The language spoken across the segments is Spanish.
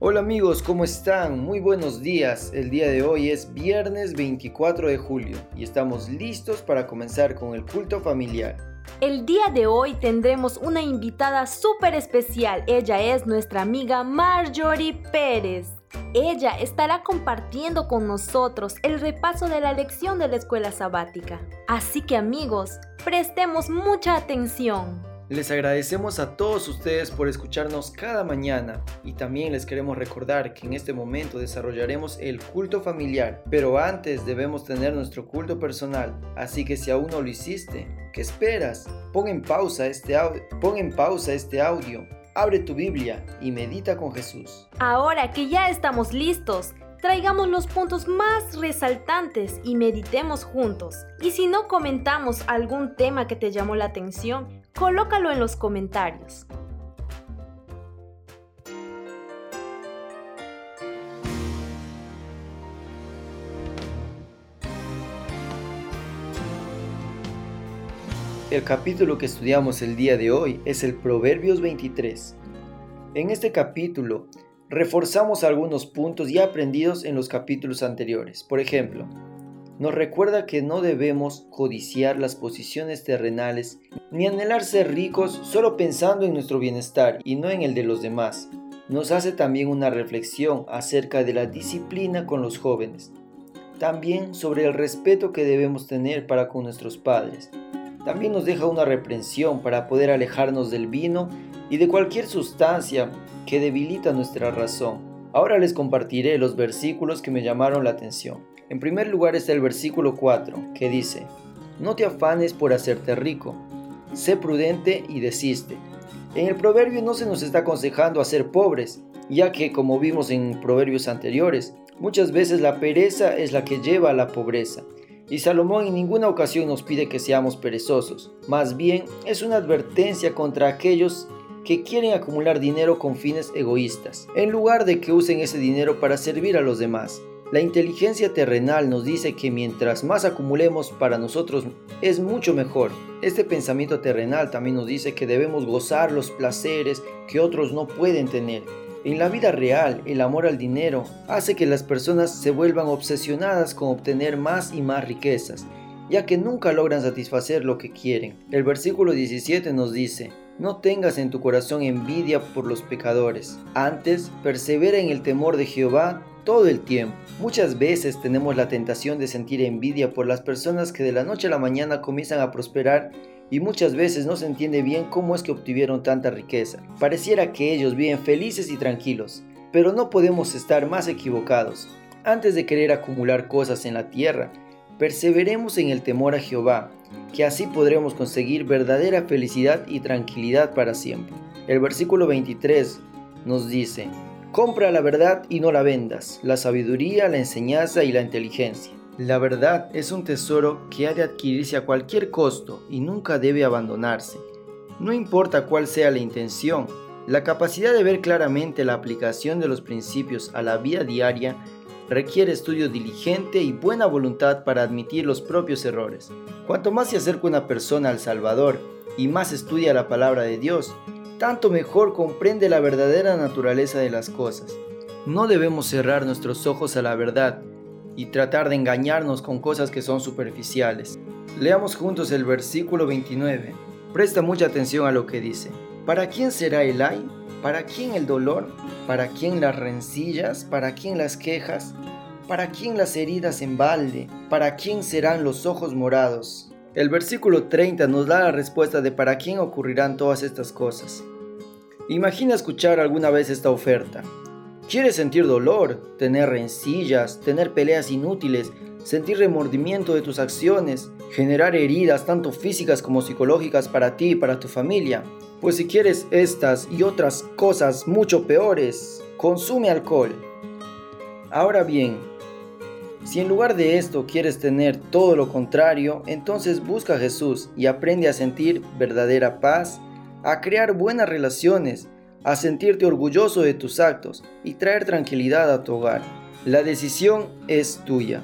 Hola amigos, ¿cómo están? Muy buenos días. El día de hoy es viernes 24 de julio y estamos listos para comenzar con el culto familiar. El día de hoy tendremos una invitada súper especial. Ella es nuestra amiga Marjorie Pérez. Ella estará compartiendo con nosotros el repaso de la lección de la escuela sabática. Así que amigos, prestemos mucha atención. Les agradecemos a todos ustedes por escucharnos cada mañana y también les queremos recordar que en este momento desarrollaremos el culto familiar, pero antes debemos tener nuestro culto personal, así que si aún no lo hiciste, ¿qué esperas? Pon en pausa este audio, pon en pausa este audio, abre tu Biblia y medita con Jesús. Ahora que ya estamos listos, traigamos los puntos más resaltantes y meditemos juntos. Y si no comentamos algún tema que te llamó la atención, colócalo en los comentarios. El capítulo que estudiamos el día de hoy es el Proverbios 23. En este capítulo reforzamos algunos puntos ya aprendidos en los capítulos anteriores. Por ejemplo, nos recuerda que no debemos codiciar las posiciones terrenales ni anhelar ser ricos solo pensando en nuestro bienestar y no en el de los demás. Nos hace también una reflexión acerca de la disciplina con los jóvenes, también sobre el respeto que debemos tener para con nuestros padres. También nos deja una reprensión para poder alejarnos del vino y de cualquier sustancia que debilita nuestra razón. Ahora les compartiré los versículos que me llamaron la atención. En primer lugar está el versículo 4, que dice, No te afanes por hacerte rico, sé prudente y desiste. En el proverbio no se nos está aconsejando a ser pobres, ya que, como vimos en proverbios anteriores, muchas veces la pereza es la que lleva a la pobreza. Y Salomón en ninguna ocasión nos pide que seamos perezosos, más bien es una advertencia contra aquellos que quieren acumular dinero con fines egoístas, en lugar de que usen ese dinero para servir a los demás. La inteligencia terrenal nos dice que mientras más acumulemos para nosotros es mucho mejor. Este pensamiento terrenal también nos dice que debemos gozar los placeres que otros no pueden tener. En la vida real, el amor al dinero hace que las personas se vuelvan obsesionadas con obtener más y más riquezas, ya que nunca logran satisfacer lo que quieren. El versículo 17 nos dice, no tengas en tu corazón envidia por los pecadores, antes persevera en el temor de Jehová todo el tiempo. Muchas veces tenemos la tentación de sentir envidia por las personas que de la noche a la mañana comienzan a prosperar y muchas veces no se entiende bien cómo es que obtuvieron tanta riqueza. Pareciera que ellos viven felices y tranquilos, pero no podemos estar más equivocados. Antes de querer acumular cosas en la tierra, perseveremos en el temor a Jehová, que así podremos conseguir verdadera felicidad y tranquilidad para siempre. El versículo 23 nos dice, Compra la verdad y no la vendas, la sabiduría, la enseñanza y la inteligencia. La verdad es un tesoro que ha de adquirirse a cualquier costo y nunca debe abandonarse. No importa cuál sea la intención, la capacidad de ver claramente la aplicación de los principios a la vida diaria requiere estudio diligente y buena voluntad para admitir los propios errores. Cuanto más se acerca una persona al Salvador y más estudia la palabra de Dios, tanto mejor comprende la verdadera naturaleza de las cosas. No debemos cerrar nuestros ojos a la verdad y tratar de engañarnos con cosas que son superficiales. Leamos juntos el versículo 29. Presta mucha atención a lo que dice. ¿Para quién será el ay? ¿Para quién el dolor? ¿Para quién las rencillas? ¿Para quién las quejas? ¿Para quién las heridas en balde? ¿Para quién serán los ojos morados? El versículo 30 nos da la respuesta de para quién ocurrirán todas estas cosas. Imagina escuchar alguna vez esta oferta. ¿Quieres sentir dolor, tener rencillas, tener peleas inútiles, sentir remordimiento de tus acciones, generar heridas tanto físicas como psicológicas para ti y para tu familia? Pues si quieres estas y otras cosas mucho peores, consume alcohol. Ahora bien, si en lugar de esto quieres tener todo lo contrario, entonces busca a Jesús y aprende a sentir verdadera paz, a crear buenas relaciones, a sentirte orgulloso de tus actos y traer tranquilidad a tu hogar. La decisión es tuya.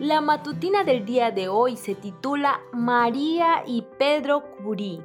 La matutina del día de hoy se titula María y Pedro Curí.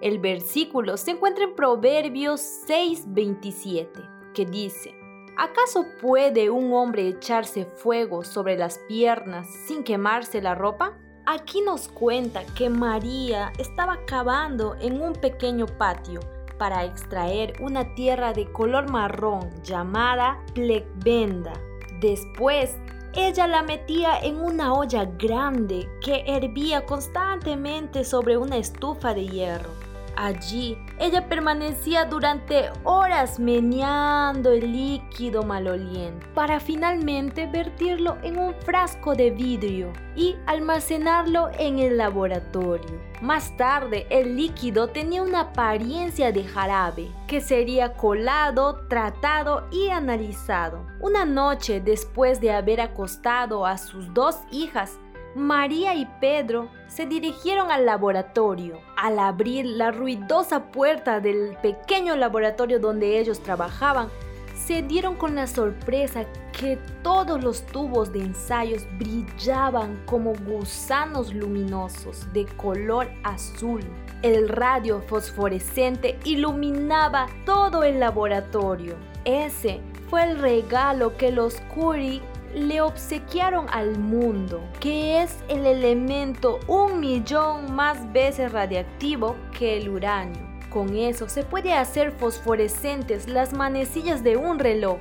El versículo se encuentra en Proverbios 6:27, que dice, ¿Acaso puede un hombre echarse fuego sobre las piernas sin quemarse la ropa? Aquí nos cuenta que María estaba cavando en un pequeño patio para extraer una tierra de color marrón llamada plecbenda. Después, ella la metía en una olla grande que hervía constantemente sobre una estufa de hierro. Allí ella permanecía durante horas meneando el líquido maloliente para finalmente vertirlo en un frasco de vidrio y almacenarlo en el laboratorio. Más tarde, el líquido tenía una apariencia de jarabe que sería colado, tratado y analizado. Una noche después de haber acostado a sus dos hijas, María y Pedro se dirigieron al laboratorio. Al abrir la ruidosa puerta del pequeño laboratorio donde ellos trabajaban, se dieron con la sorpresa que todos los tubos de ensayos brillaban como gusanos luminosos de color azul. El radio fosforescente iluminaba todo el laboratorio. Ese fue el regalo que los Curie le obsequiaron al mundo, que es el elemento un millón más veces radiactivo que el uranio. Con eso se puede hacer fosforescentes las manecillas de un reloj,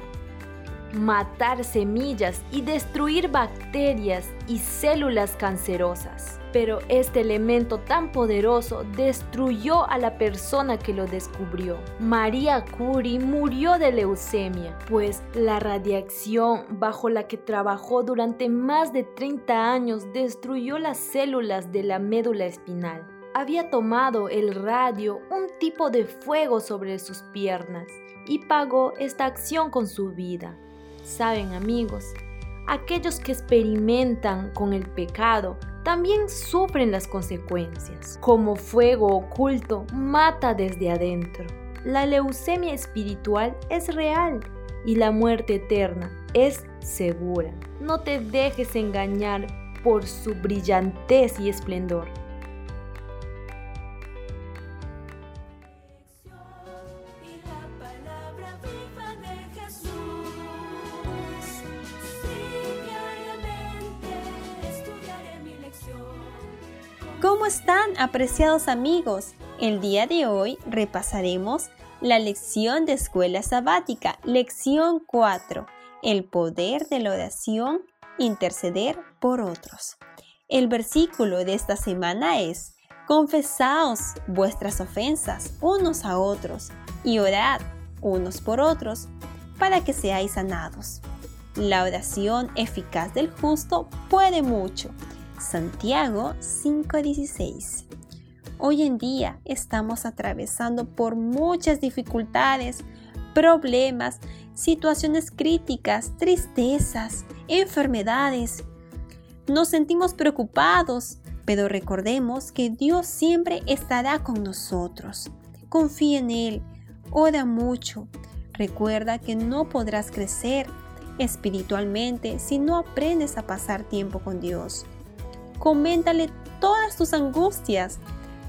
matar semillas y destruir bacterias y células cancerosas. Pero este elemento tan poderoso destruyó a la persona que lo descubrió. María Curie murió de leucemia, pues la radiación bajo la que trabajó durante más de 30 años destruyó las células de la médula espinal. Había tomado el radio un tipo de fuego sobre sus piernas y pagó esta acción con su vida. Saben amigos, aquellos que experimentan con el pecado también sufren las consecuencias. Como fuego oculto, mata desde adentro. La leucemia espiritual es real y la muerte eterna es segura. No te dejes engañar por su brillantez y esplendor. Apreciados amigos? El día de hoy repasaremos la lección de escuela sabática, lección 4, el poder de la oración, interceder por otros. El versículo de esta semana es, confesaos vuestras ofensas unos a otros y orad unos por otros para que seáis sanados. La oración eficaz del justo puede mucho Santiago 5:16. Hoy en día estamos atravesando por muchas dificultades, problemas, situaciones críticas, tristezas, enfermedades. Nos sentimos preocupados, pero recordemos que Dios siempre estará con nosotros. Confía en Él, ora mucho. Recuerda que no podrás crecer espiritualmente si no aprendes a pasar tiempo con Dios. Coméntale todas tus angustias,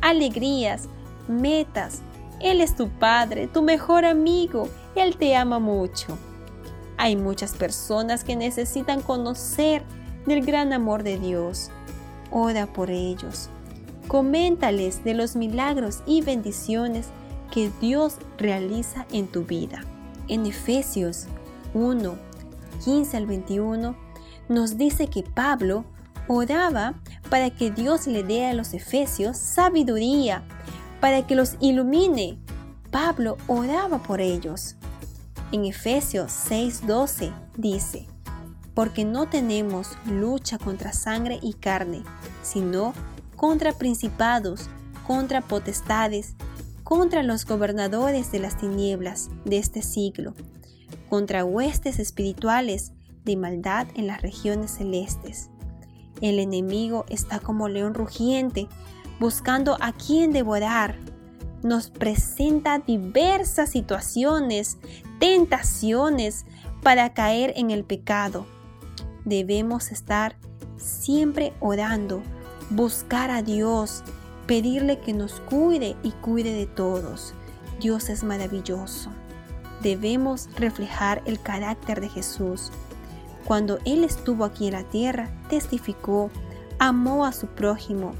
alegrías, metas. Él es tu padre, tu mejor amigo. Él te ama mucho. Hay muchas personas que necesitan conocer del gran amor de Dios. Ora por ellos. Coméntales de los milagros y bendiciones que Dios realiza en tu vida. En Efesios 1, 15 al 21, nos dice que Pablo oraba para que Dios le dé a los efesios sabiduría, para que los ilumine. Pablo oraba por ellos. En Efesios 6:12 dice, porque no tenemos lucha contra sangre y carne, sino contra principados, contra potestades, contra los gobernadores de las tinieblas de este siglo, contra huestes espirituales de maldad en las regiones celestes. El enemigo está como león rugiente, buscando a quien devorar. Nos presenta diversas situaciones, tentaciones para caer en el pecado. Debemos estar siempre orando, buscar a Dios, pedirle que nos cuide y cuide de todos. Dios es maravilloso. Debemos reflejar el carácter de Jesús. Cuando Él estuvo aquí en la tierra, testificó, amó a su prójimo,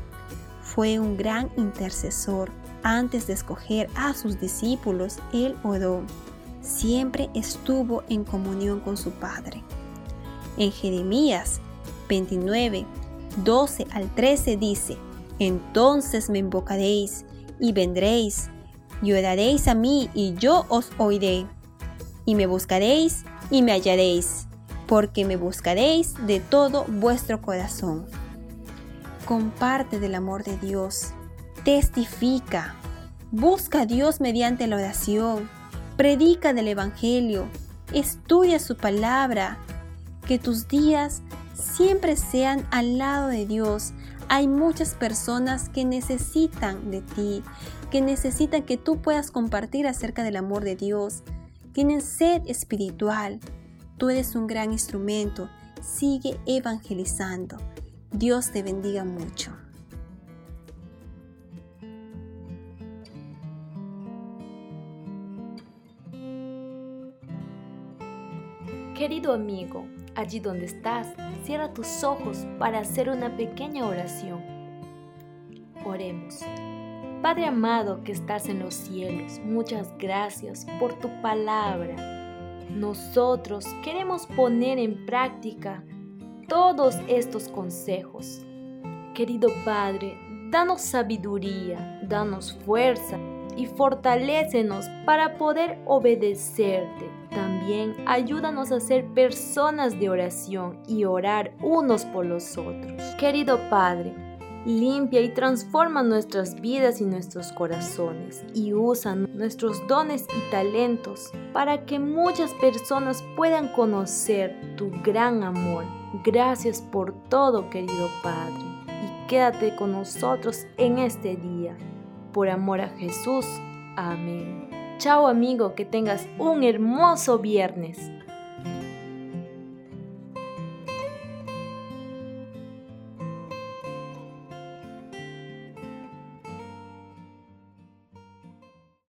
fue un gran intercesor. Antes de escoger a sus discípulos, Él oró. Siempre estuvo en comunión con su Padre. En Jeremías 29, 12 al 13 dice, Entonces me invocaréis y vendréis y oraréis a mí y yo os oiré. Y me buscaréis y me hallaréis, porque me buscaréis de todo vuestro corazón. Comparte del amor de Dios, testifica, busca a Dios mediante la oración, predica del Evangelio, estudia su palabra, que tus días siempre sean al lado de Dios. Hay muchas personas que necesitan de ti, que necesitan que tú puedas compartir acerca del amor de Dios. Tienen sed espiritual. Tú eres un gran instrumento. Sigue evangelizando. Dios te bendiga mucho. Querido amigo, allí donde estás, cierra tus ojos para hacer una pequeña oración. Oremos. Padre amado que estás en los cielos, muchas gracias por tu palabra. Nosotros queremos poner en práctica todos estos consejos. Querido Padre, danos sabiduría, danos fuerza y fortalécenos para poder obedecerte. También ayúdanos a ser personas de oración y orar unos por los otros. Querido Padre, limpia y transforma nuestras vidas y nuestros corazones y usa nuestros dones y talentos para que muchas personas puedan conocer tu gran amor. Gracias por todo, querido Padre, y quédate con nosotros en este día. Por amor a Jesús. Amén. Chao amigo, que tengas un hermoso viernes.